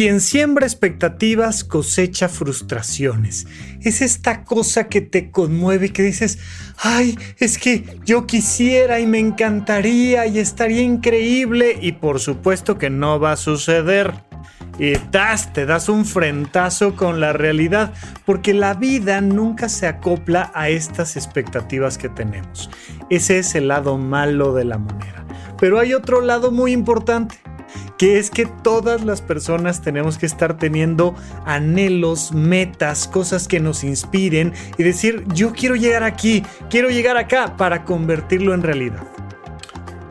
Quien siembra expectativas cosecha frustraciones. Es esta cosa que te conmueve que dices, ay, es que yo quisiera y me encantaría y estaría increíble y por supuesto que no va a suceder. Y das, te das un frentazo con la realidad, porque la vida nunca se acopla a estas expectativas que tenemos. Ese es el lado malo de la moneda. Pero hay otro lado muy importante que es que todas las personas tenemos que estar teniendo anhelos, metas, cosas que nos inspiren y decir, yo quiero llegar aquí, quiero llegar acá para convertirlo en realidad.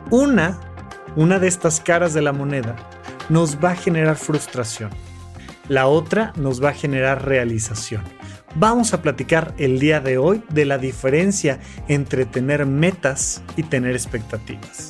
Una, una de estas caras de la moneda nos va a generar frustración. La otra nos va a generar realización. Vamos a platicar el día de hoy de la diferencia entre tener metas y tener expectativas.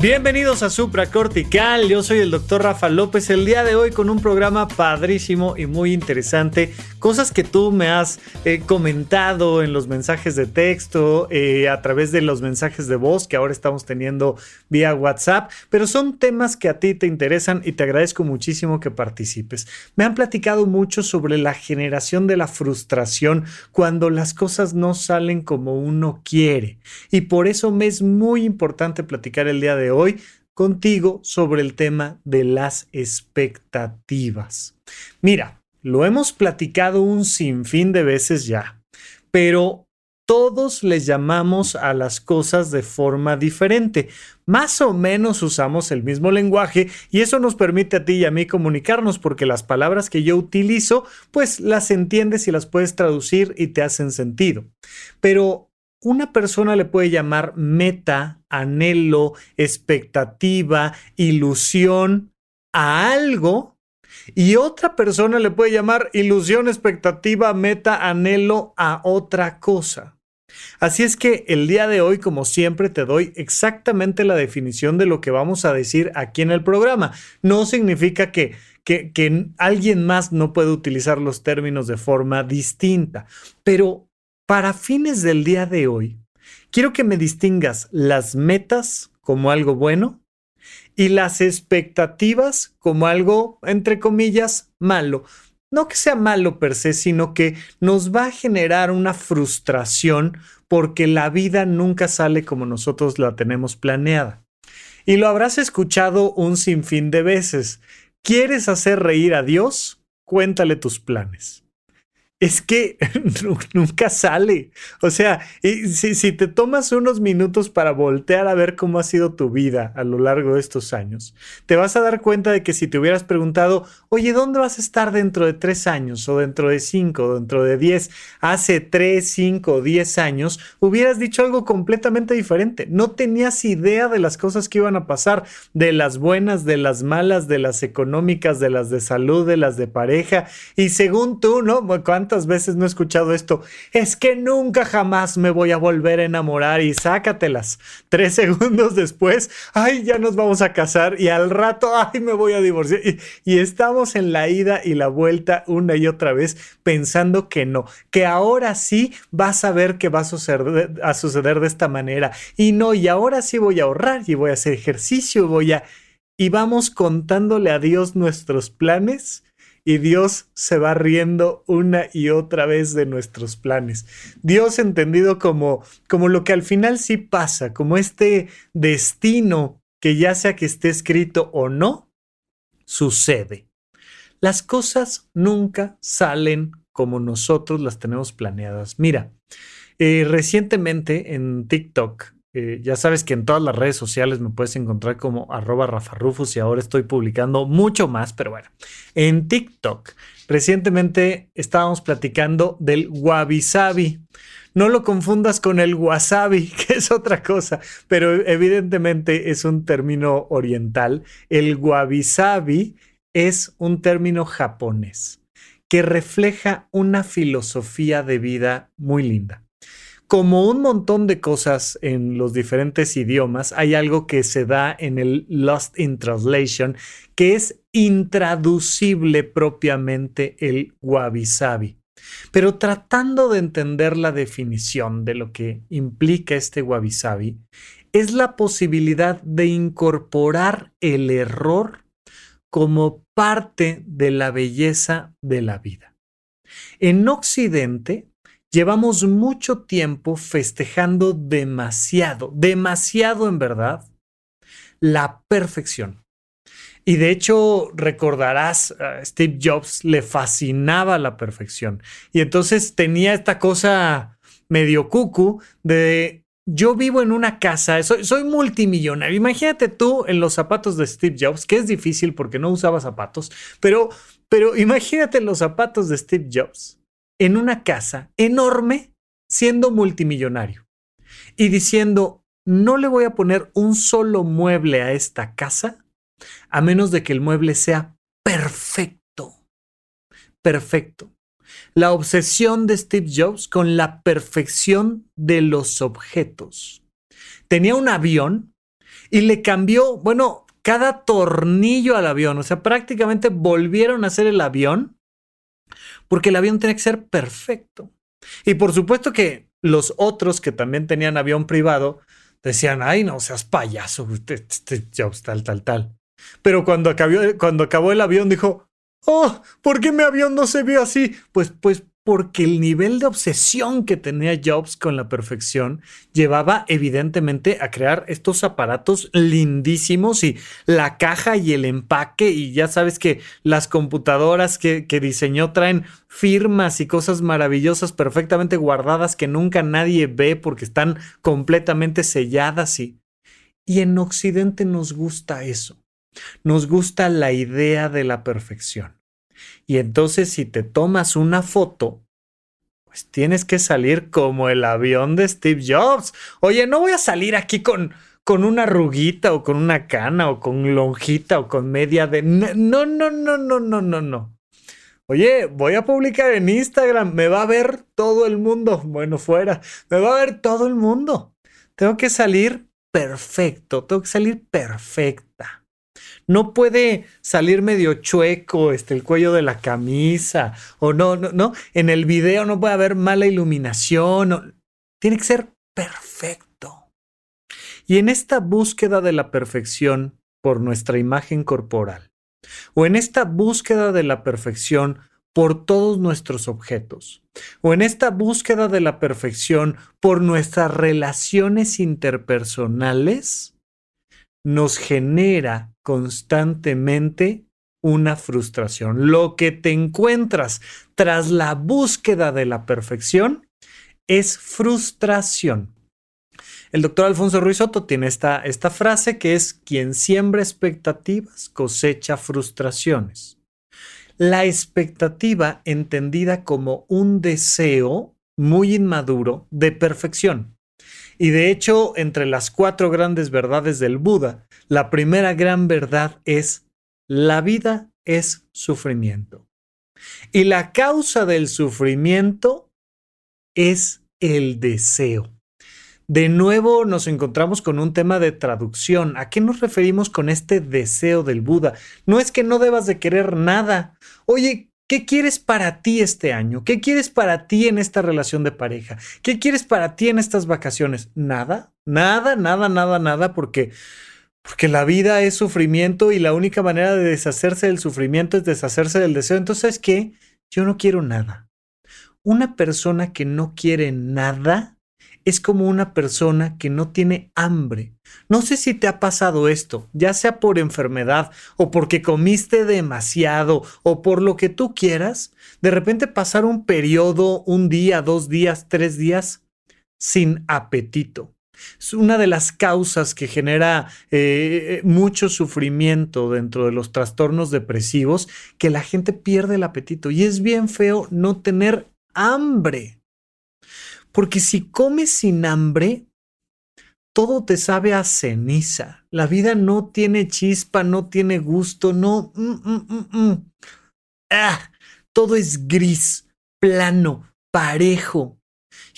Bienvenidos a Supra Cortical, yo soy el doctor Rafa López, el día de hoy con un programa padrísimo y muy interesante, cosas que tú me has eh, comentado en los mensajes de texto, eh, a través de los mensajes de voz que ahora estamos teniendo vía WhatsApp, pero son temas que a ti te interesan y te agradezco muchísimo que participes. Me han platicado mucho sobre la generación de la frustración cuando las cosas no salen como uno quiere y por eso me es muy importante platicar el día de hoy contigo sobre el tema de las expectativas. Mira, lo hemos platicado un sinfín de veces ya, pero todos les llamamos a las cosas de forma diferente. Más o menos usamos el mismo lenguaje y eso nos permite a ti y a mí comunicarnos porque las palabras que yo utilizo, pues las entiendes y las puedes traducir y te hacen sentido. Pero una persona le puede llamar meta, anhelo, expectativa, ilusión a algo y otra persona le puede llamar ilusión, expectativa, meta, anhelo a otra cosa. Así es que el día de hoy, como siempre, te doy exactamente la definición de lo que vamos a decir aquí en el programa. No significa que, que, alguien más no puede utilizar los términos de forma distinta, pero para fines del día de hoy, quiero que me distingas las metas como algo bueno y las expectativas como algo, entre comillas, malo. No que sea malo per se, sino que nos va a generar una frustración porque la vida nunca sale como nosotros la tenemos planeada. Y lo habrás escuchado un sinfín de veces. ¿Quieres hacer reír a Dios? Cuéntale tus planes es que nunca sale. O sea, si, si, te tomas unos minutos para voltear a ver cómo ha sido tu vida a lo largo de estos años, te vas a dar cuenta de que si te hubieras preguntado, oye, ¿dónde vas a estar dentro de tres años o dentro de cinco o dentro de diez? Hace tres, cinco diez años, hubieras dicho algo completamente diferente. No tenías idea de las cosas que iban a pasar, de las buenas, de las malas, de las económicas, de las de salud, de las de pareja. Y según tú, ¿no? ¿Cuántas veces no he escuchado esto? Es que nunca jamás me voy a volver a enamorar y sácatelas. Tres segundos después, ay, ya nos vamos a casar y al rato, ay, me voy a divorciar. Y, estamos en la ida y la vuelta una y otra vez pensando que no, que ahora sí vas a ver que va a suceder, a suceder de esta manera. Y no, y ahora sí voy a ahorrar y voy a hacer ejercicio, voy a... Y vamos contándole a Dios nuestros planes y Dios se va riendo una y otra vez de nuestros planes. Dios entendido como, como lo que al final sí pasa, como este destino que ya sea que esté escrito o no, sucede. Las cosas nunca salen como nosotros las tenemos planeadas. Mira, eh, recientemente en TikTok eh, ya sabes que en todas las redes sociales me puedes encontrar como arroba rafarrufus y ahora estoy publicando mucho más, pero bueno, en TikTok recientemente estábamos platicando del wabi. No lo confundas con el wasabi, que es otra cosa, pero evidentemente es un término oriental. El wabi-sabi es un término japonés que refleja una filosofía de vida muy linda. Como un montón de cosas en los diferentes idiomas, hay algo que se da en el Lost in Translation, que es intraducible propiamente el wabi-sabi. Pero tratando de entender la definición de lo que implica este wabi-sabi, es la posibilidad de incorporar el error como parte de la belleza de la vida. En Occidente llevamos mucho tiempo festejando demasiado, demasiado en verdad, la perfección. Y de hecho, recordarás, a Steve Jobs le fascinaba la perfección. Y entonces tenía esta cosa medio cucu de yo vivo en una casa, soy, soy, multimillonario. Imagínate tú en los zapatos de Steve Jobs, que es difícil porque no usaba zapatos, pero, pero imagínate los zapatos de Steve Jobs en una casa enorme siendo multimillonario y diciendo, no le voy a poner un solo mueble a esta casa a menos de que el mueble sea perfecto. Perfecto la obsesión de Steve Jobs con la perfección de los objetos. Tenía un avión y le cambió, bueno, cada tornillo al avión, o sea, prácticamente volvieron a hacer el avión porque el avión tenía que ser perfecto. Y por supuesto que los otros que también tenían avión privado decían, ay, no seas payaso, Steve Jobs, tal, tal, tal. Pero cuando acabó, cuando acabó el avión dijo, Oh, ¿por qué mi avión no se vio así? Pues, pues porque el nivel de obsesión que tenía Jobs con la perfección llevaba evidentemente a crear estos aparatos lindísimos y la caja y el empaque y ya sabes que las computadoras que, diseñó traen firmas y cosas maravillosas perfectamente guardadas que nunca nadie ve porque están completamente selladas y, y en Occidente nos gusta eso. Nos gusta la idea de la perfección. Y entonces si te tomas una foto, pues tienes que salir como el avión de Steve Jobs. Oye, no voy a salir aquí con, con una ruguita o con una cana o con lonjita o con media de... No, no, no, no, no, no, no. Oye, voy a publicar en Instagram, me va a ver todo el mundo. Bueno, fuera, me va a ver todo el mundo. Tengo que salir perfecto, tengo que salir perfecta no puede salir medio chueco este, el cuello de la camisa, o no, no, no, en el video no puede haber mala iluminación, tiene que ser perfecto. Y en esta búsqueda de la perfección por nuestra imagen corporal, o en esta búsqueda de la perfección por todos nuestros objetos, o en esta búsqueda de la perfección por nuestras relaciones interpersonales, nos genera constantemente una frustración. Lo que te encuentras tras la búsqueda de la perfección es frustración. El doctor Alfonso Ruiz Soto tiene esta, esta frase que es quien siembra expectativas cosecha frustraciones. La expectativa entendida como un deseo muy inmaduro de perfección. Y de hecho, entre las cuatro grandes verdades del Buda, la primera gran verdad es la vida es sufrimiento. Y la causa del sufrimiento es el deseo. De nuevo nos encontramos con un tema de traducción. ¿A qué nos referimos con este deseo del Buda? No es que no debas de querer nada. Oye, ¿Qué quieres para ti este año? ¿Qué quieres para ti en esta relación de pareja? ¿Qué quieres para ti en estas vacaciones? Nada, nada, nada, nada, nada, porque, porque la vida es sufrimiento y la única manera de deshacerse del sufrimiento es deshacerse del deseo. Entonces, ¿qué? Yo no quiero nada. Una persona que no quiere nada es como una persona que no tiene hambre. No sé si te ha pasado esto, ya sea por enfermedad o porque comiste demasiado o por lo que tú quieras, de repente pasar un periodo, un día, dos días, tres días sin apetito. Es una de las causas que genera eh, mucho sufrimiento dentro de los trastornos depresivos, que la gente pierde el apetito. Y es bien feo no tener hambre. Porque si comes sin hambre, todo te sabe a ceniza. La vida no tiene chispa, no tiene gusto, no. Mm, mm, mm, ah, todo es gris, plano, parejo.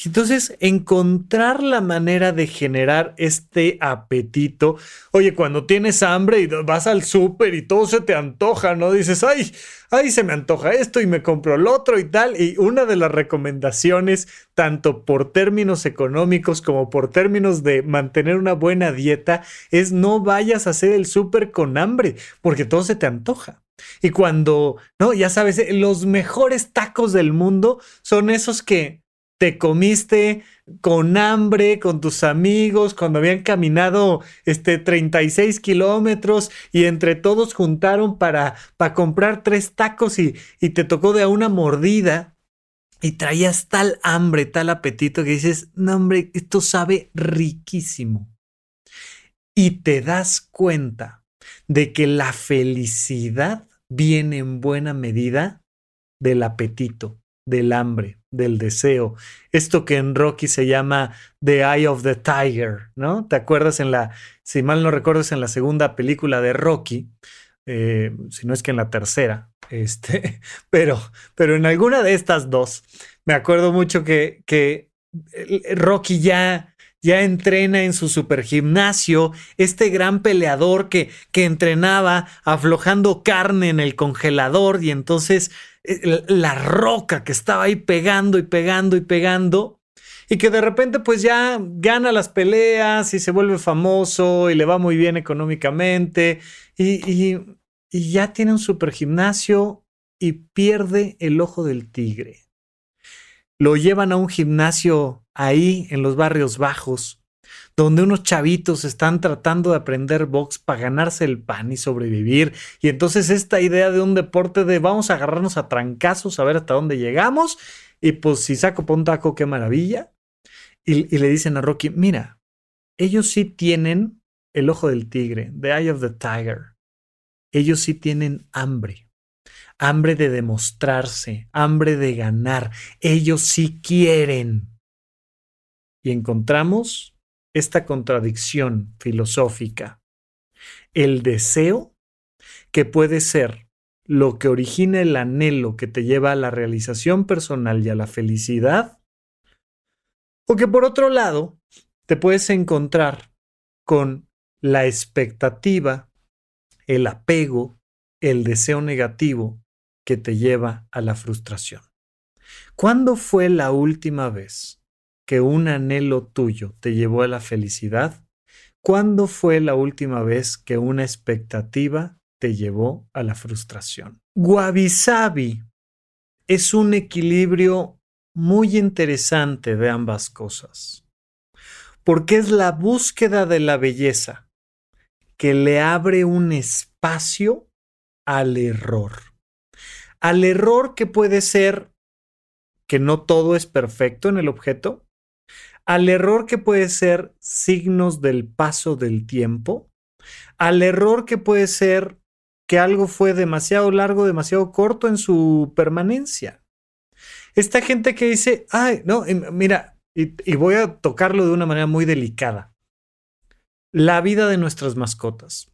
Entonces, encontrar la manera de generar este apetito. Oye, cuando tienes hambre y vas al súper y todo se te antoja, ¿no? Dices, ay, ay, se me antoja esto y me compro el otro y tal. Y una de las recomendaciones, tanto por términos económicos como por términos de mantener una buena dieta, es no vayas a hacer el súper con hambre, porque todo se te antoja. Y cuando, no, ya sabes, los mejores tacos del mundo son esos que te comiste con hambre con tus amigos cuando habían caminado este 36 kilómetros y entre todos juntaron para, para comprar tres tacos y, y te tocó de a una mordida y traías tal hambre, tal apetito que dices, no hombre, esto sabe riquísimo. Y te das cuenta de que la felicidad viene en buena medida del apetito, del hambre, del deseo. Esto que en Rocky se llama The Eye of the Tiger, ¿no? ¿Te acuerdas en la, si mal no recuerdo, en la segunda película de Rocky, eh, si no es que en la tercera, este, pero, pero en alguna de estas dos, me acuerdo mucho que, que Rocky ya ya entrena en su supergimnasio, este gran peleador que, que entrenaba aflojando carne en el congelador y entonces eh, la roca que estaba ahí pegando y pegando y pegando y que de repente pues ya gana las peleas y se vuelve famoso y le va muy bien económicamente y, ya tiene un super gimnasio y pierde el ojo del tigre. Lo llevan a un gimnasio ahí en los barrios bajos donde unos chavitos están tratando de aprender box para ganarse el pan y sobrevivir. Y entonces esta idea de un deporte de vamos a agarrarnos a trancazos a ver hasta dónde llegamos. Y pues si saco por un taco, qué maravilla. Y le dicen a Rocky, mira, ellos sí tienen el ojo del tigre, the eye of the tiger. Ellos sí tienen hambre hambre de demostrarse, hambre de ganar. Ellos sí quieren. Y encontramos esta contradicción filosófica. El deseo, que puede ser lo que origina el anhelo que te lleva a la realización personal y a la felicidad, o que por otro lado te puedes encontrar con la expectativa, el apego, el deseo negativo que te lleva a la frustración. ¿Cuándo fue la última vez que un anhelo tuyo te llevó a la felicidad? ¿Cuándo fue la última vez que una expectativa te llevó a la frustración? Wabi Sabi es un equilibrio muy interesante de ambas cosas, porque es la búsqueda de la belleza que le abre un espacio al error. Al error que puede ser que no todo es perfecto en el objeto, al error que puede ser signos del paso del tiempo, al error que puede ser que algo fue demasiado largo, demasiado corto en su permanencia. Esta gente que dice, ay, no, mira, y, y voy a tocarlo de una manera muy delicada. La vida de nuestras mascotas.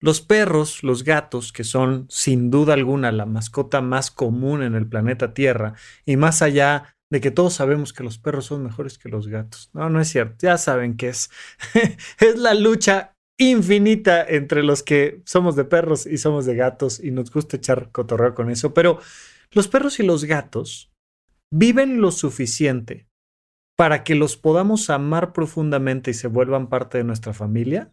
Los perros, los gatos, que son sin duda alguna la mascota más común en el planeta Tierra, y más allá de que todos sabemos que los perros son mejores que los gatos. No, no es cierto. Ya saben que es. es la lucha infinita entre los que somos de perros y somos de gatos y nos gusta echar cotorreo con eso. Pero los perros y los gatos viven lo suficiente para que los podamos amar profundamente y se vuelvan parte de nuestra familia.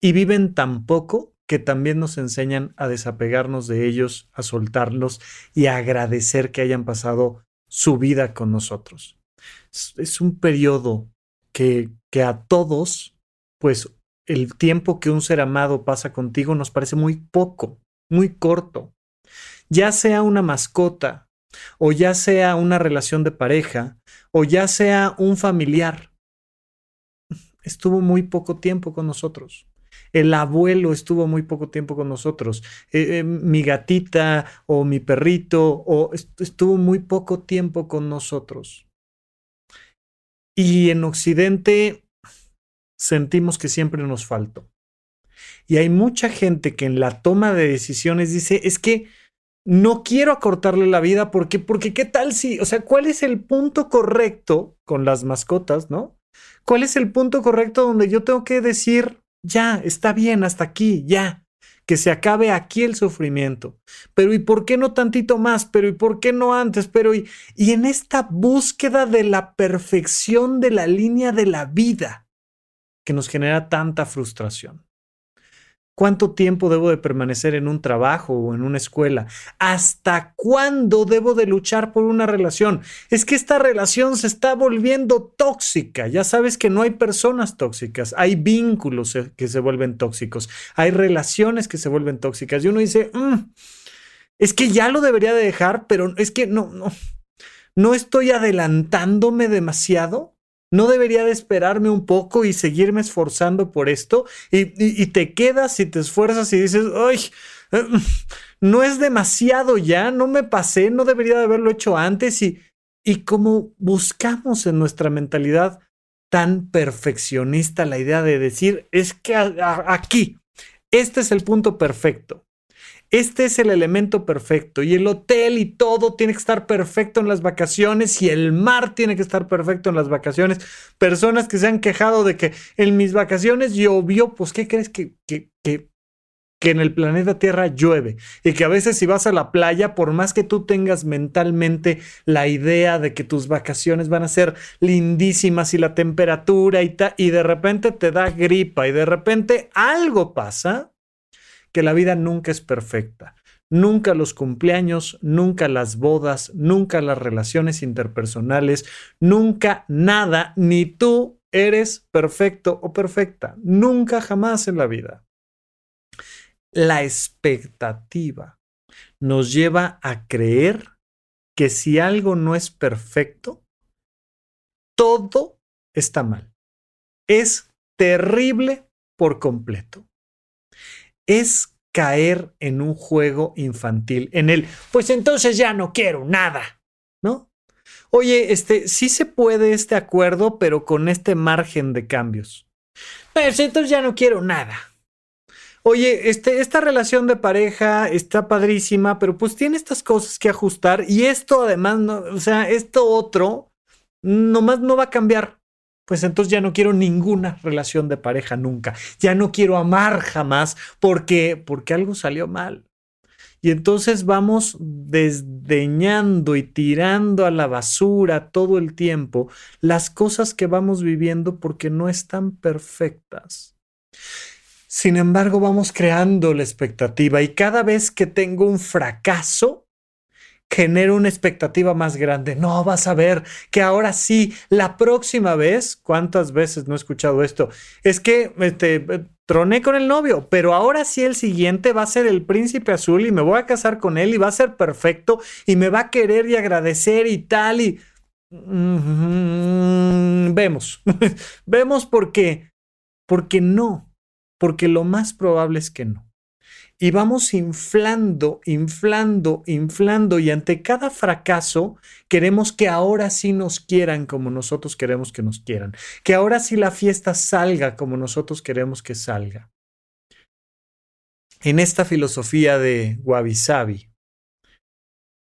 Y viven tan poco que también nos enseñan a desapegarnos de ellos, a soltarlos y a agradecer que hayan pasado su vida con nosotros. Es, un periodo que, que a todos, pues el tiempo que un ser amado pasa contigo nos parece muy poco, muy corto. Ya sea una mascota, o ya sea una relación de pareja, o ya sea un familiar. Estuvo muy poco tiempo con nosotros. El abuelo estuvo muy poco tiempo con nosotros. Eh, eh, mi gatita o mi perrito o estuvo muy poco tiempo con nosotros. Y en Occidente sentimos que siempre nos faltó. Y hay mucha gente que en la toma de decisiones dice, es que no quiero acortarle la vida porque, porque qué tal si, o sea, ¿cuál es el punto correcto con las mascotas, no? ¿Cuál es el punto correcto donde yo tengo que decir, ya, está bien, hasta aquí, ya, que se acabe aquí el sufrimiento? Pero ¿y por qué no tantito más? Pero ¿y por qué no antes? Pero ¿y, y en esta búsqueda de la perfección de la línea de la vida que nos genera tanta frustración? ¿Cuánto tiempo debo de permanecer en un trabajo o en una escuela? ¿Hasta cuándo debo de luchar por una relación? Es que esta relación se está volviendo tóxica. Ya sabes que no hay personas tóxicas, hay vínculos que se vuelven tóxicos, hay relaciones que se vuelven tóxicas. Y uno dice, mm, es que ya lo debería de dejar, pero es que no, no, no estoy adelantándome demasiado. ¿No debería de esperarme un poco y seguirme esforzando por esto? Y, te quedas y te esfuerzas y dices, ¡ay! Eh, no es demasiado ya, no me pasé, no debería de haberlo hecho antes. Y, y como buscamos en nuestra mentalidad tan perfeccionista la idea de decir, es que aquí, este es el punto perfecto. Este es el elemento perfecto y el hotel y todo tiene que estar perfecto en las vacaciones y el mar tiene que estar perfecto en las vacaciones. Personas que se han quejado de que en mis vacaciones llovió, pues ¿qué crees que, que, que, en el planeta Tierra llueve? Y que a veces si vas a la playa, por más que tú tengas mentalmente la idea de que tus vacaciones van a ser lindísimas y la temperatura y, ta, y de repente te da gripa y de repente algo pasa que la vida nunca es perfecta. Nunca los cumpleaños, nunca las bodas, nunca las relaciones interpersonales, nunca nada, ni tú eres perfecto o perfecta. Nunca jamás en la vida. La expectativa nos lleva a creer que si algo no es perfecto, todo está mal. Es terrible por completo es caer en un juego infantil, en el, pues entonces ya no quiero nada, ¿no? Oye, este, sí se puede este acuerdo, pero con este margen de cambios. Pues entonces ya no quiero nada. Oye, este, esta relación de pareja está padrísima, pero pues tiene estas cosas que ajustar y esto además, no, o sea, esto otro, nomás no va a cambiar pues entonces ya no quiero ninguna relación de pareja nunca. Ya no quiero amar jamás porque porque algo salió mal. Y entonces vamos desdeñando y tirando a la basura todo el tiempo las cosas que vamos viviendo porque no están perfectas. Sin embargo, vamos creando la expectativa y cada vez que tengo un fracaso, genera una expectativa más grande. No, vas a ver que ahora sí, la próxima vez, ¿cuántas veces no he escuchado esto? Es que este, troné con el novio, pero ahora sí el siguiente va a ser el príncipe azul y me voy a casar con él y va a ser perfecto y me va a querer y agradecer y tal y... vemos, vemos por qué, porque no, porque lo más probable es que no y vamos inflando, inflando, inflando y ante cada fracaso queremos que ahora sí nos quieran como nosotros queremos que nos quieran, que ahora sí la fiesta salga como nosotros queremos que salga. En esta filosofía de Wabi Sabi,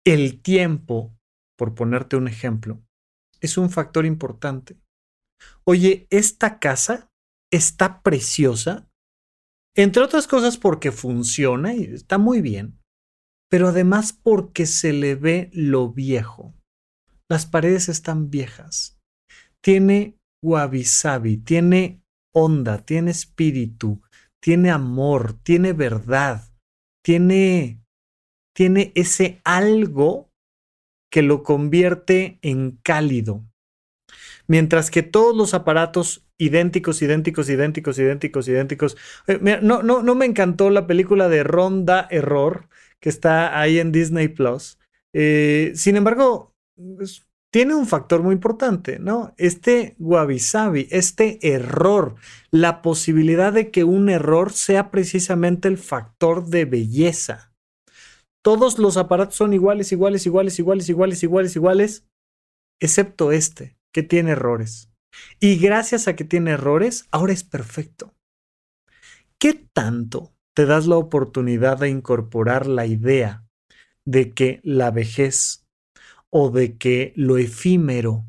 el tiempo, por ponerte un ejemplo, es un factor importante. Oye, esta casa está preciosa, entre otras cosas porque funciona y está muy bien, pero además porque se le ve lo viejo. Las paredes están viejas. Tiene wabi sabi, tiene onda, tiene espíritu, tiene amor, tiene verdad, tiene, tiene ese algo que lo convierte en cálido. Mientras que todos los aparatos idénticos, idénticos, idénticos, idénticos, idénticos. No, no, no me encantó la película de Ronda Error, que está ahí en Disney Plus. Eh, sin embargo, tiene un factor muy importante, ¿no? Este wabi sabi, este error, la posibilidad de que un error sea precisamente el factor de belleza. Todos los aparatos son iguales, iguales, iguales, iguales, iguales, iguales, iguales, excepto este, que tiene errores. Y gracias a que tiene errores, ahora es perfecto. ¿Qué tanto te das la oportunidad de incorporar la idea de que la vejez o de que lo efímero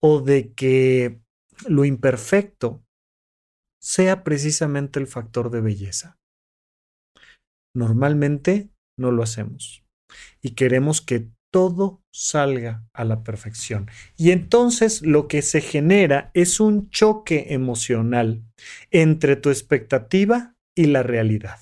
o de que lo imperfecto sea precisamente el factor de belleza? Normalmente no lo hacemos y queremos que todo salga a la perfección. Y entonces lo que se genera es un choque emocional entre tu expectativa y la realidad.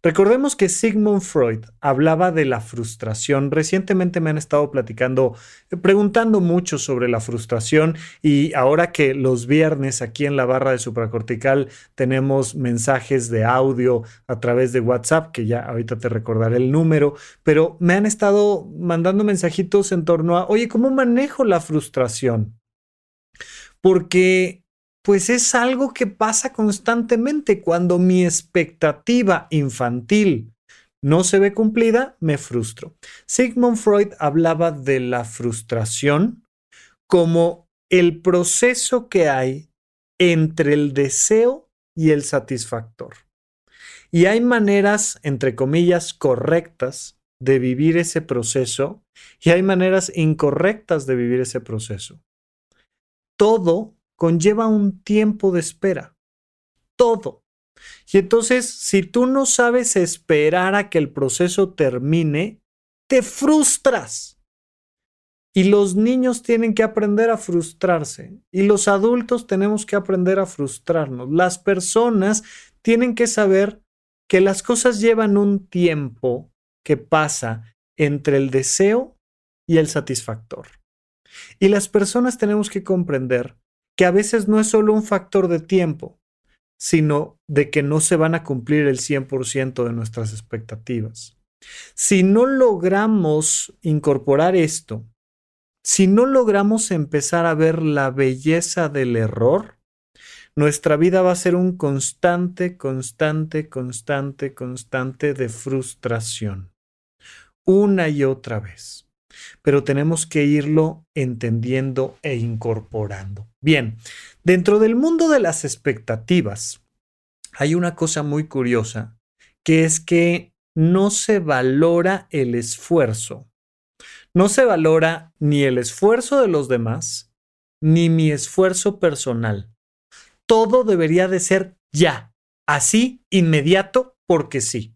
Recordemos que Sigmund Freud hablaba de la frustración. Recientemente me han estado platicando, eh, preguntando mucho sobre la frustración y ahora que los viernes aquí en la barra de supracortical tenemos mensajes de audio a través de WhatsApp, que ya ahorita te recordaré el número, pero me han estado mandando mensajitos en torno a, oye, ¿cómo manejo la frustración? Porque pues es algo que pasa constantemente. Cuando mi expectativa infantil no se ve cumplida, me frustro. Sigmund Freud hablaba de la frustración como el proceso que hay entre el deseo y el satisfactor. Y hay maneras, entre comillas, correctas de vivir ese proceso y hay maneras incorrectas de vivir ese proceso. Todo conlleva un tiempo de espera. Todo. Y entonces, si tú no sabes esperar a que el proceso termine, te frustras. Y los niños tienen que aprender a frustrarse. Y los adultos tenemos que aprender a frustrarnos. Las personas tienen que saber que las cosas llevan un tiempo que pasa entre el deseo y el satisfactor. Y las personas tenemos que comprender que a veces no es solo un factor de tiempo, sino de que no se van a cumplir el 100% de nuestras expectativas. Si no logramos incorporar esto, si no logramos empezar a ver la belleza del error, nuestra vida va a ser un constante, constante, constante, constante de frustración. Una y otra vez pero tenemos que irlo entendiendo e incorporando. Bien, dentro del mundo de las expectativas hay una cosa muy curiosa, que es que no se valora el esfuerzo. No se valora ni el esfuerzo de los demás, ni mi esfuerzo personal. Todo debería de ser ya, así, inmediato, porque sí.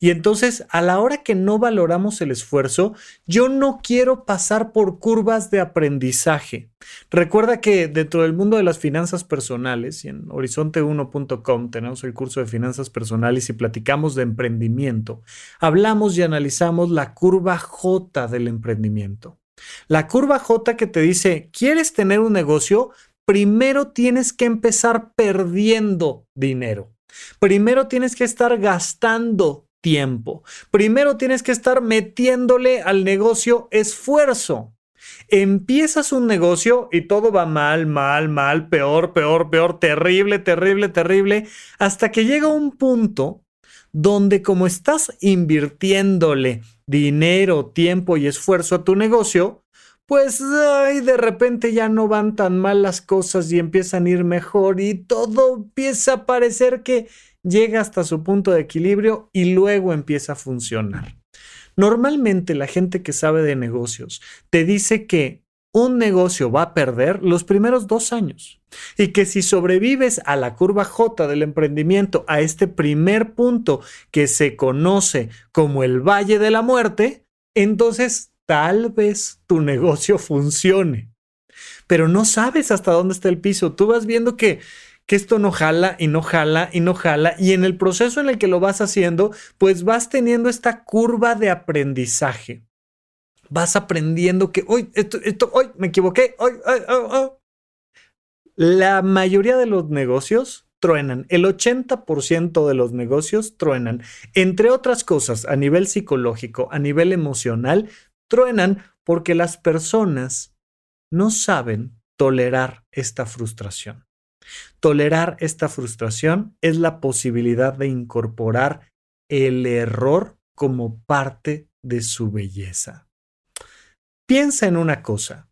Y entonces, a la hora que no valoramos el esfuerzo, yo no quiero pasar por curvas de aprendizaje. Recuerda que dentro del mundo de las finanzas personales y en horizonte1.com tenemos el curso de finanzas personales y platicamos de emprendimiento. Hablamos y analizamos la curva J del emprendimiento. La curva J que te dice, ¿quieres tener un negocio? Primero tienes que empezar perdiendo dinero. Primero tienes que estar gastando tiempo. Primero tienes que estar metiéndole al negocio esfuerzo. Empiezas un negocio y todo va mal, mal, mal, peor, peor, peor, terrible, terrible, terrible, hasta que llega un punto donde como estás invirtiéndole dinero, tiempo y esfuerzo a tu negocio, pues de repente ya no van tan mal las cosas y empiezan a ir mejor y todo empieza a parecer que llega hasta su punto de equilibrio y luego empieza a funcionar. Normalmente la gente que sabe de negocios te dice que un negocio va a perder los primeros dos años y que si sobrevives a la curva J del emprendimiento, a este primer punto que se conoce como el Valle de la Muerte, entonces tal vez tu negocio funcione. Pero no sabes hasta dónde está el piso. Tú vas viendo que que esto no jala y no jala y no jala. Y en el proceso en el que lo vas haciendo, pues vas teniendo esta curva de aprendizaje. Vas aprendiendo que, hoy, esto, esto, hoy me equivoqué, hoy, La mayoría de los negocios truenan, el 80% de los negocios truenan. Entre otras cosas, a nivel psicológico, a nivel emocional, truenan porque las personas no saben tolerar esta frustración. Tolerar esta frustración es la posibilidad de incorporar el error como parte de su belleza. Piensa en una cosa,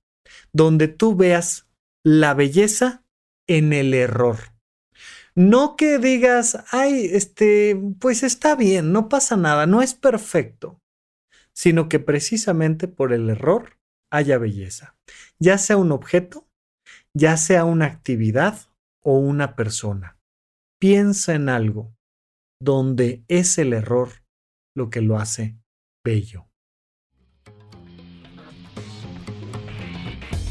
donde tú veas la belleza en el error. No que digas, ay, este, pues está bien, no pasa nada, no es perfecto, sino que precisamente por el error haya belleza, ya sea un objeto, ya sea una actividad o una persona. Piensa en algo donde es el error lo que lo hace bello.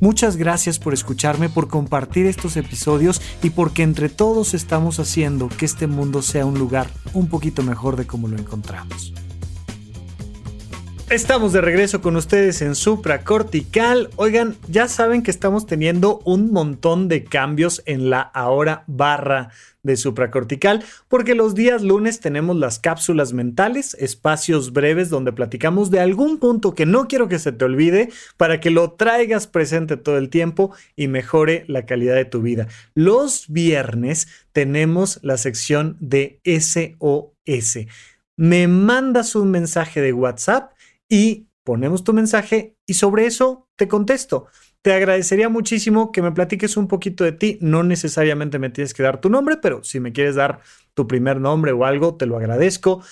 Muchas gracias por escucharme, por compartir estos episodios y porque entre todos estamos haciendo que este mundo sea un lugar un poquito mejor de como lo encontramos. Estamos de regreso con ustedes en Supra Cortical. Oigan, ya saben que estamos teniendo un montón de cambios en la ahora barra de supracortical, porque los días lunes tenemos las cápsulas mentales, espacios breves donde platicamos de algún punto que no quiero que se te olvide para que lo traigas presente todo el tiempo y mejore la calidad de tu vida. Los viernes tenemos la sección de SOS. Me mandas un mensaje de WhatsApp y ponemos tu mensaje y sobre eso te contesto. Te agradecería muchísimo que me platiques un poquito de ti. No necesariamente me tienes que dar tu nombre, pero si me quieres dar tu primer nombre o algo, te lo agradezco.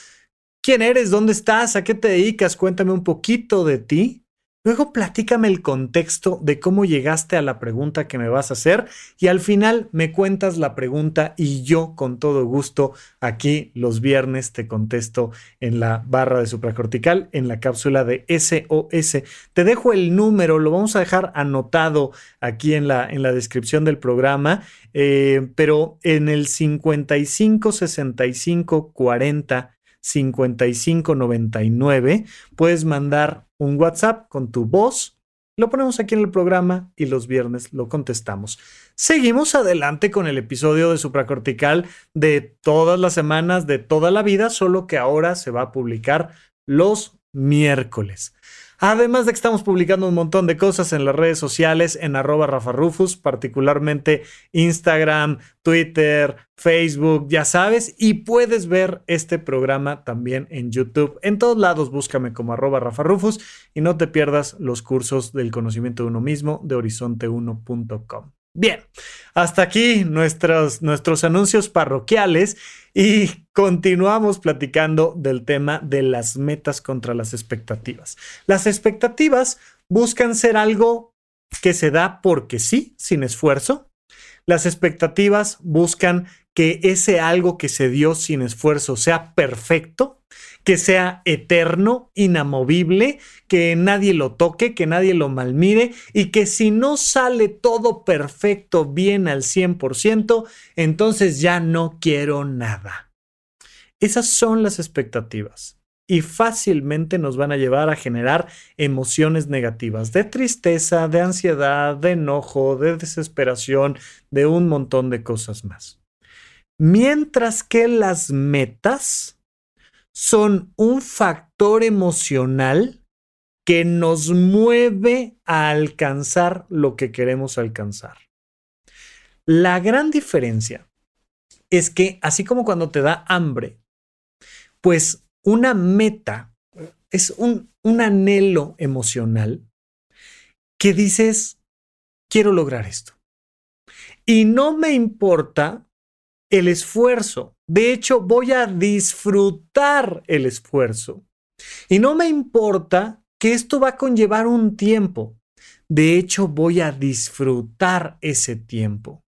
¿Quién eres? ¿Dónde estás? ¿A qué te dedicas? Cuéntame un poquito de ti Luego platícame el contexto de cómo llegaste a la pregunta que me vas a hacer y al final me cuentas la pregunta y yo con todo gusto aquí los viernes te contesto en la barra de supracortical en la cápsula de SOS. Te dejo el número, lo vamos a dejar anotado aquí en la, en la descripción del programa, eh, pero en el 55 65 40 5599 puedes mandar un WhatsApp con tu voz. Lo ponemos aquí en el programa y los viernes lo contestamos. Seguimos adelante con el episodio de supracortical de todas las semanas, de toda la vida, solo que ahora se va a publicar los miércoles. Además de que estamos publicando un montón de cosas en las redes sociales, en arroba Rafa Rufus, particularmente Instagram, Twitter, Facebook, ya sabes, y puedes ver este programa también en YouTube. En todos lados búscame como arroba Rafa Rufus y no te pierdas los cursos del conocimiento de uno mismo de horizonte1.com. Bien, hasta aquí nuestros, nuestros anuncios parroquiales y continuamos platicando del tema de las metas contra las expectativas. Las expectativas buscan ser algo que se da porque sí, sin esfuerzo. Las expectativas buscan que ese algo que se dio sin esfuerzo sea perfecto que sea eterno, inamovible, que nadie lo toque, que nadie lo malmire y que si no sale todo perfecto, bien al 100%, entonces ya no quiero nada. Esas son las expectativas y fácilmente nos van a llevar a generar emociones negativas, de tristeza, de ansiedad, de enojo, de desesperación, de un montón de cosas más. Mientras que las metas son un factor emocional que nos mueve a alcanzar lo que queremos alcanzar. La gran diferencia es que, así como cuando te da hambre, pues una meta es un, un anhelo emocional que dices, quiero lograr esto. Y no me importa el esfuerzo. De hecho, voy a disfrutar el esfuerzo. Y no me importa que esto va a conllevar un tiempo. De hecho, voy a disfrutar ese tiempo.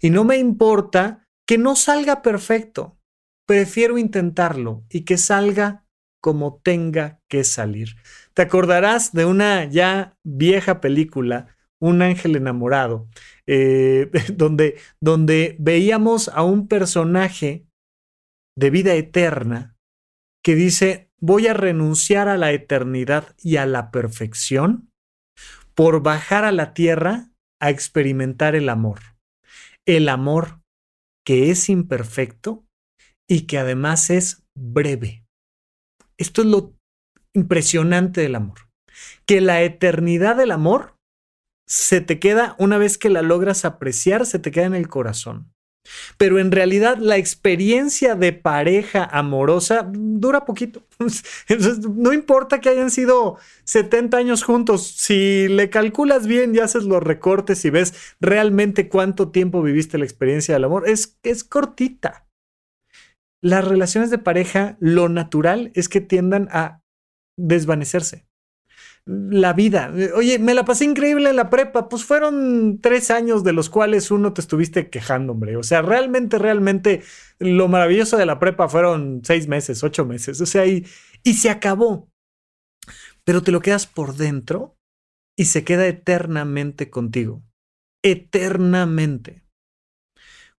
Y no me importa que no salga perfecto. Prefiero intentarlo y que salga como tenga que salir. Te acordarás de una ya vieja película, Un ángel enamorado, eh, donde, donde veíamos a un personaje de vida eterna que dice, voy a renunciar a la eternidad y a la perfección por bajar a la tierra a experimentar el amor. El amor que es imperfecto y que además es breve. Esto es lo impresionante del amor. Que la eternidad del amor se te queda, una vez que la logras apreciar, se te queda en el corazón. Pero en realidad la experiencia de pareja amorosa dura poquito. no importa que hayan sido 70 años juntos, si le calculas bien y haces los recortes y ves realmente cuánto tiempo viviste la experiencia del amor, es, es cortita. Las relaciones de pareja, lo natural es que tiendan a desvanecerse la vida. Oye, me la pasé increíble en la prepa. Pues fueron tres años de los cuales uno te estuviste quejando, hombre. O sea, realmente, realmente lo maravilloso de la prepa fueron seis meses, ocho meses. O sea, y, y se acabó. Pero te lo quedas por dentro y se queda eternamente contigo. Eternamente.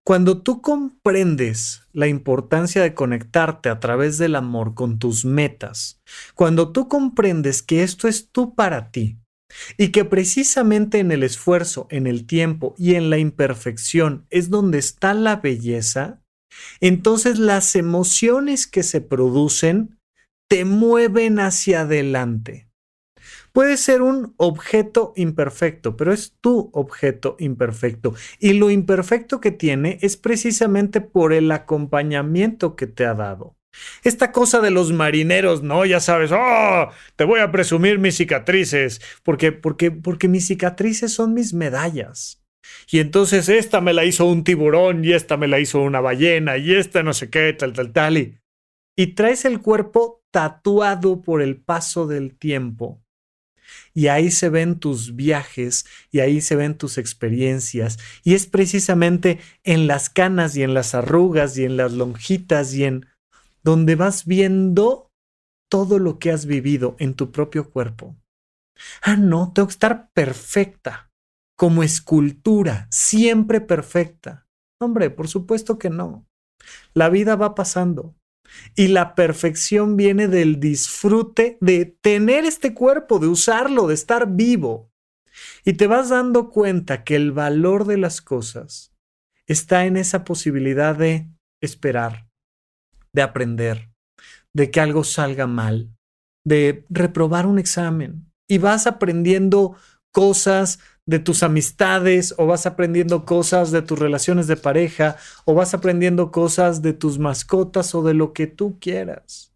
Cuando tú comprendes la importancia de conectarte a través del amor con tus metas, cuando tú comprendes que esto es tú para ti y que precisamente en el esfuerzo, en el tiempo y en la imperfección es donde está la belleza, entonces las emociones que se producen te mueven hacia adelante. Puede ser un objeto imperfecto, pero es tu objeto imperfecto. Y lo imperfecto que tiene es precisamente por el acompañamiento que te ha dado. Esta cosa de los marineros, ¿no? Ya sabes, oh, te voy a presumir mis cicatrices, porque, porque, porque mis cicatrices son mis medallas. Y entonces esta me la hizo un tiburón y esta me la hizo una ballena y esta no sé qué, tal, tal, tal. Y, y traes el cuerpo tatuado por el paso del tiempo y ahí se ven tus viajes y ahí se ven tus experiencias y es precisamente en las canas y en las arrugas y en las lonjitas y en donde vas viendo todo lo que has vivido en tu propio cuerpo. Ah, no, tengo que estar perfecta, como escultura, siempre perfecta. Hombre, por supuesto que no. La vida va pasando y la perfección viene del disfrute de tener este cuerpo, de usarlo, de estar vivo. Y te vas dando cuenta que el valor de las cosas está en esa posibilidad de esperar, de aprender, de que algo salga mal, de reprobar un examen. Y vas aprendiendo cosas de tus amistades o vas aprendiendo cosas de tus relaciones de pareja o vas aprendiendo cosas de tus mascotas o de lo que tú quieras.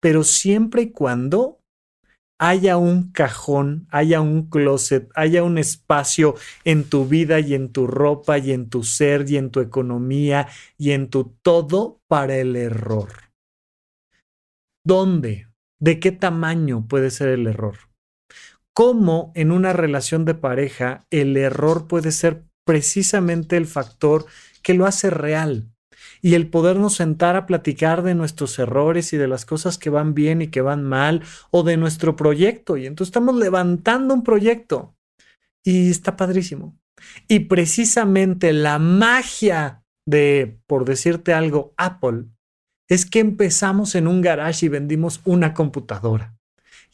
Pero siempre y cuando haya un cajón, haya un closet, haya un espacio en tu vida y en tu ropa y en tu ser y en tu economía y en tu todo para el error. ¿Dónde? ¿De qué tamaño puede ser el error? Cómo en una relación de pareja el error puede ser precisamente el factor que lo hace real. Y el podernos sentar a platicar de nuestros errores y de las cosas que van bien y que van mal, o de nuestro proyecto. Y entonces estamos levantando un proyecto. Y está padrísimo. Y precisamente la magia de, por decirte algo, Apple, es que empezamos en un garage y vendimos una computadora.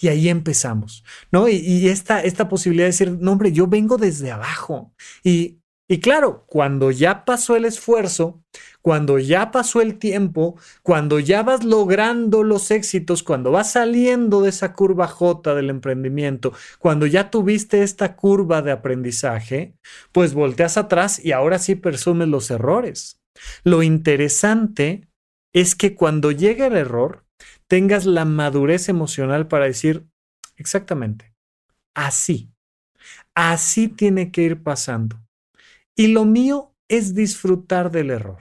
Y ahí empezamos, ¿no? Y, esta, esta posibilidad de decir, no, hombre, yo vengo desde abajo. Y, y claro, cuando ya pasó el esfuerzo, cuando ya pasó el tiempo, cuando ya vas logrando los éxitos, cuando vas saliendo de esa curva J del emprendimiento, cuando ya tuviste esta curva de aprendizaje, pues volteas atrás y ahora sí presumes los errores. Lo interesante es que cuando llega el error, tengas la madurez emocional para decir, exactamente, así, así tiene que ir pasando. Y lo mío es disfrutar del error.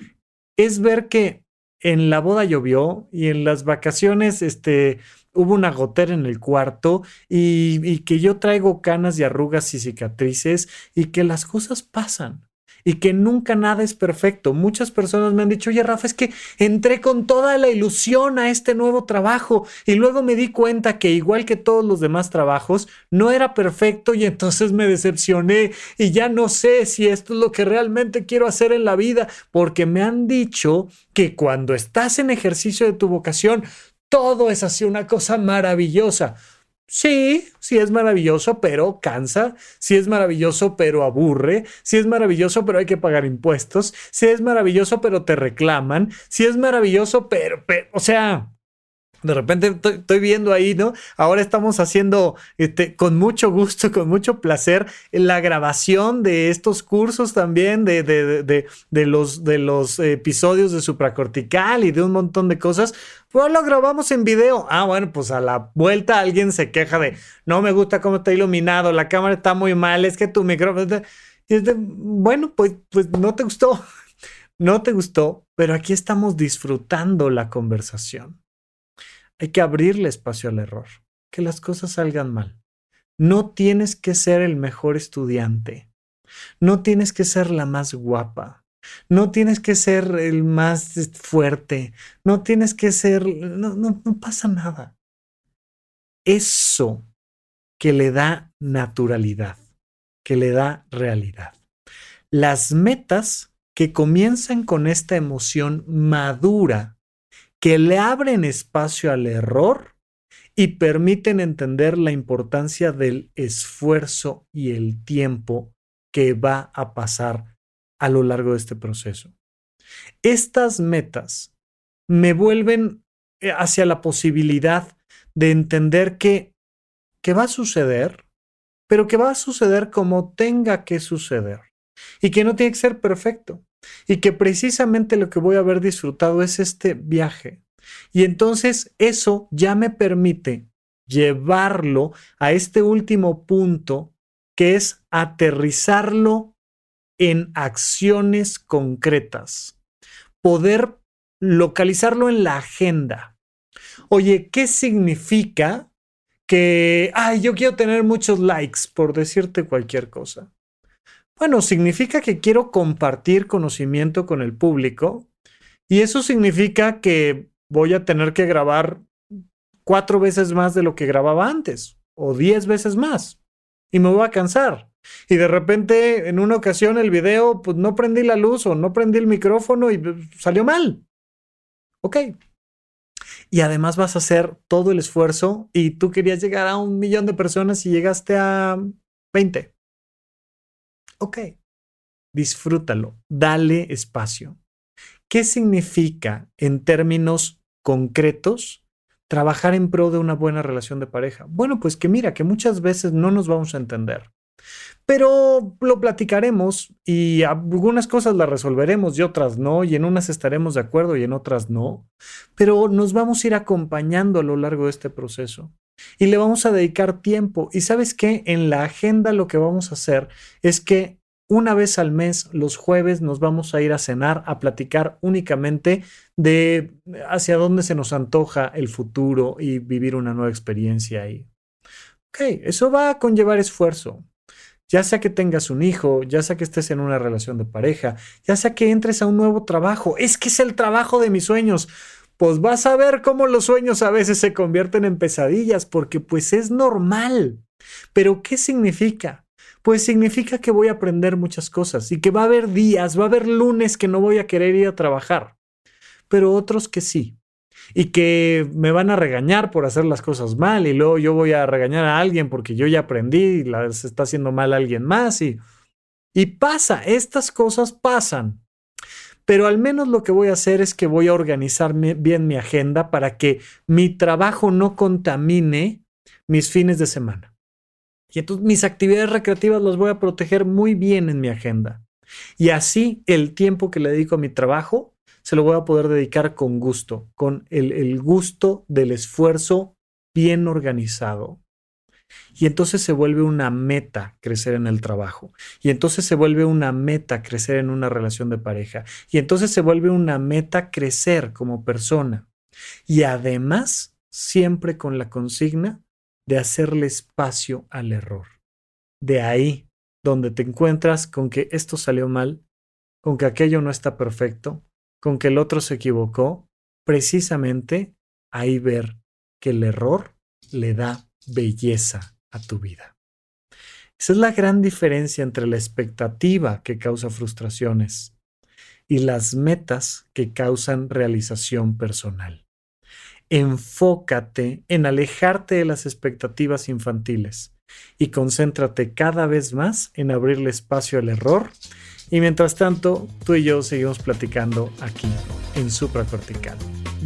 es ver que en la boda llovió y en las vacaciones, este, hubo una gotera en el cuarto y, y, que yo traigo canas y arrugas y cicatrices y que las cosas pasan y que nunca nada es perfecto. Muchas personas me han dicho, oye Rafa, es que entré con toda la ilusión a este nuevo trabajo y luego me di cuenta que igual que todos los demás trabajos, no era perfecto y entonces me decepcioné y ya no sé si esto es lo que realmente quiero hacer en la vida, porque me han dicho que cuando estás en ejercicio de tu vocación, todo es así una cosa maravillosa. Sí, sí es maravilloso, pero cansa. Sí es maravilloso, pero aburre. Sí es maravilloso, pero hay que pagar impuestos. Sí es maravilloso, pero te reclaman. Sí es maravilloso, pero, pero o sea, de repente estoy, viendo ahí, ¿no? Ahora estamos haciendo este, con mucho gusto, con mucho placer, la grabación de estos cursos también, de, de, de, de los, de los episodios de supracortical y de un montón de cosas. Pues lo grabamos en video. Ah, bueno, pues a la vuelta alguien se queja de, no me gusta cómo está iluminado, la cámara está muy mal, es que tu micrófono... Y es de, bueno, pues, pues no te gustó, no te gustó, pero aquí estamos disfrutando la conversación. Hay que abrirle espacio al error, que las cosas salgan mal. No tienes que ser el mejor estudiante. No tienes que ser la más guapa. No tienes que ser el más fuerte. No tienes que ser... No, no, no pasa nada. Eso que le da naturalidad, que le da realidad. Las metas que comienzan con esta emoción madura que le abren espacio al error y permiten entender la importancia del esfuerzo y el tiempo que va a pasar a lo largo de este proceso. Estas metas me vuelven eh, hacia la posibilidad de entender que, que va a suceder, pero que va a suceder como tenga que suceder y que no tiene que ser perfecto y que precisamente lo que voy a haber disfrutado es este viaje. Y entonces eso ya me permite llevarlo a este último punto que es aterrizarlo en acciones concretas, poder localizarlo en la agenda. Oye, ¿qué significa que, ay, yo quiero tener muchos likes por decirte cualquier cosa? Bueno, significa que quiero compartir conocimiento con el público y eso significa que voy a tener que grabar cuatro veces más de lo que grababa antes o diez veces más y me voy a cansar. Y de repente en una ocasión el video, pues no prendí la luz o no prendí el micrófono y pues, salió mal. Ok. Y además vas a hacer todo el esfuerzo y tú querías llegar a un millón de personas y llegaste a 20 ok, disfrútalo, dale espacio. ¿Qué significa en términos concretos trabajar en pro de una buena relación de pareja? Bueno, pues que mira, que muchas veces no nos vamos a entender. Pero lo platicaremos y algunas cosas las resolveremos y otras no, y en unas estaremos de acuerdo y en otras no. Pero nos vamos a ir acompañando a lo largo de este proceso y le vamos a dedicar tiempo. Y sabes qué, en la agenda lo que vamos a hacer es que una vez al mes, los jueves, nos vamos a ir a cenar, a platicar únicamente de hacia dónde se nos antoja el futuro y vivir una nueva experiencia ahí. Ok, eso va a conllevar esfuerzo. Ya sea que tengas un hijo, ya sea que estés en una relación de pareja, ya sea que entres a un nuevo trabajo, es que es el trabajo de mis sueños pues vas a ver cómo los sueños a veces se convierten en pesadillas, porque pues es normal. Pero ¿qué significa? Pues significa que voy a aprender muchas cosas y que va a haber días, va a haber lunes que no voy a querer ir a trabajar, pero otros que sí. Y que me van a regañar por hacer las cosas mal y luego yo voy a regañar a alguien porque yo ya aprendí y las está haciendo mal alguien más y, y pasa, estas cosas pasan pero al menos lo que voy a hacer es que voy a organizar bien mi agenda para que mi trabajo no contamine mis fines de semana. Y entonces mis actividades recreativas las voy a proteger muy bien en mi agenda. Y así el tiempo que le dedico a mi trabajo se lo voy a poder dedicar con gusto, con el, el gusto del esfuerzo bien organizado. Y entonces se vuelve una meta crecer en el trabajo. Y entonces se vuelve una meta crecer en una relación de pareja. Y entonces se vuelve una meta crecer como persona. Y además, siempre con la consigna de hacerle espacio al error. De ahí donde te encuentras con que esto salió mal, con que aquello no está perfecto, con que el otro se equivocó, precisamente ahí ver que el error le da belleza a tu vida. Esa es la gran diferencia entre la expectativa que causa frustraciones y las metas que causan realización personal. Enfócate en alejarte de las expectativas infantiles y concéntrate cada vez más en abrirle espacio al error. Y mientras tanto, tú y yo seguimos platicando aquí en Supracortical.